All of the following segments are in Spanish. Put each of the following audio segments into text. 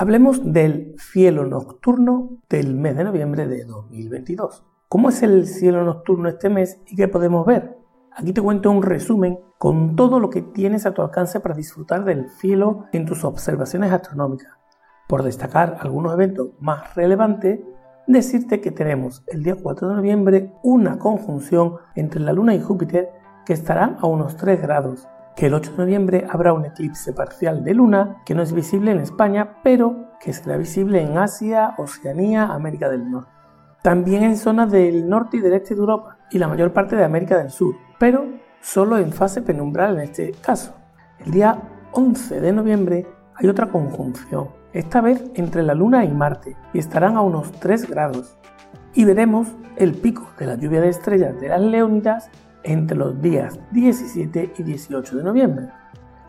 Hablemos del cielo nocturno del mes de noviembre de 2022. ¿Cómo es el cielo nocturno este mes y qué podemos ver? Aquí te cuento un resumen con todo lo que tienes a tu alcance para disfrutar del cielo en tus observaciones astronómicas. Por destacar algunos eventos más relevantes, decirte que tenemos el día 4 de noviembre una conjunción entre la Luna y Júpiter que estará a unos 3 grados, que el 8 de noviembre habrá un eclipse parcial de Luna que no es visible en España, pero que será visible en Asia, Oceanía, América del Norte también en zonas del norte y del este de Europa y la mayor parte de América del Sur, pero solo en fase penumbral en este caso. El día 11 de noviembre hay otra conjunción, esta vez entre la Luna y Marte, y estarán a unos 3 grados. Y veremos el pico de la lluvia de estrellas de las Leónidas entre los días 17 y 18 de noviembre.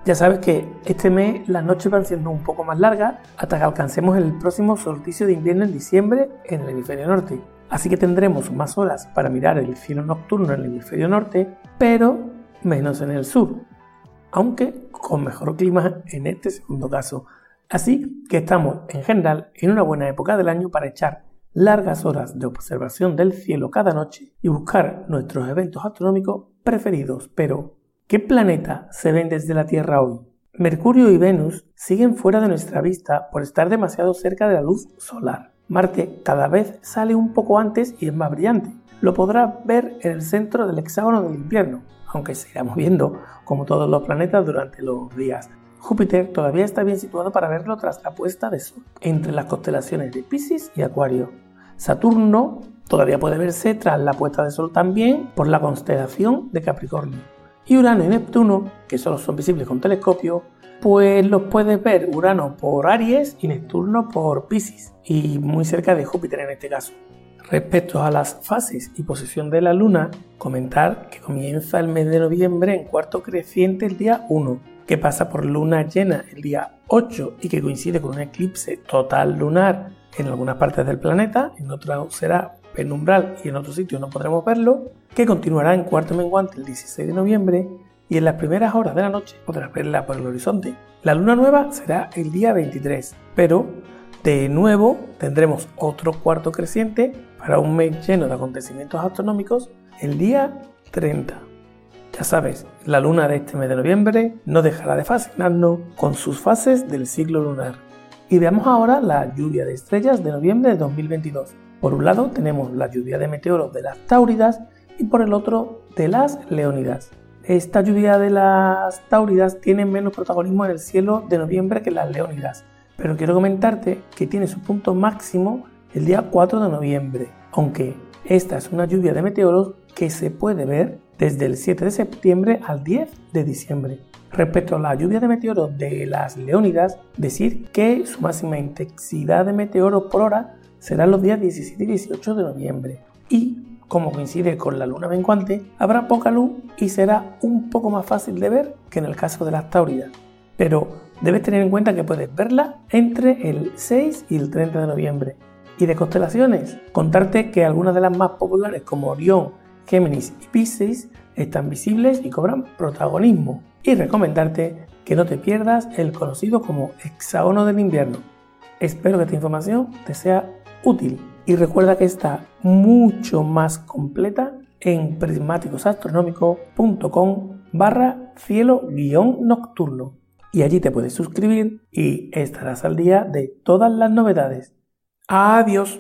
Ya sabes que este mes las noches van siendo un poco más largas hasta que alcancemos el próximo solsticio de invierno en diciembre en el hemisferio norte. Así que tendremos más horas para mirar el cielo nocturno en el hemisferio norte, pero menos en el sur, aunque con mejor clima en este segundo caso. Así que estamos en general en una buena época del año para echar largas horas de observación del cielo cada noche y buscar nuestros eventos astronómicos preferidos, pero ¿Qué planeta se ven desde la Tierra hoy? Mercurio y Venus siguen fuera de nuestra vista por estar demasiado cerca de la luz solar. Marte cada vez sale un poco antes y es más brillante. Lo podrás ver en el centro del hexágono del invierno, aunque se irá moviendo como todos los planetas durante los días. Júpiter todavía está bien situado para verlo tras la puesta de sol, entre las constelaciones de Pisces y Acuario. Saturno todavía puede verse tras la puesta de sol también por la constelación de Capricornio y Urano y Neptuno, que solo son visibles con telescopio, pues los puedes ver Urano por Aries y Neptuno por Pisces, y muy cerca de Júpiter en este caso. Respecto a las fases y posición de la Luna, comentar que comienza el mes de noviembre en cuarto creciente el día 1, que pasa por luna llena el día 8 y que coincide con un eclipse total lunar en algunas partes del planeta, en otras será penumbral y en otros sitios no podremos verlo, que continuará en cuarto menguante el 16 de noviembre y en las primeras horas de la noche podrás verla por el horizonte. La luna nueva será el día 23, pero de nuevo tendremos otro cuarto creciente para un mes lleno de acontecimientos astronómicos el día 30. Ya sabes, la luna de este mes de noviembre no dejará de fascinarnos con sus fases del ciclo lunar. Y veamos ahora la lluvia de estrellas de noviembre de 2022. Por un lado tenemos la lluvia de meteoros de las Táuridas y por el otro de las Leónidas. Esta lluvia de las Táuridas tiene menos protagonismo en el cielo de noviembre que las Leónidas, pero quiero comentarte que tiene su punto máximo el día 4 de noviembre, aunque esta es una lluvia de meteoros que se puede ver desde el 7 de septiembre al 10 de diciembre. Respecto a la lluvia de meteoros de las Leónidas, decir que su máxima intensidad de meteoros por hora serán los días 17 y 18 de noviembre. Y, como coincide con la luna menguante, habrá poca luz y será un poco más fácil de ver que en el caso de las Táuridas. Pero debes tener en cuenta que puedes verla entre el 6 y el 30 de noviembre. Y de constelaciones, contarte que algunas de las más populares como Orión, Géminis y Pisces están visibles y cobran protagonismo. Y recomendarte que no te pierdas el conocido como hexágono del invierno. Espero que esta información te sea útil y recuerda que está mucho más completa en prismáticosastronómico.com barra cielo guion nocturno y allí te puedes suscribir y estarás al día de todas las novedades. Adiós.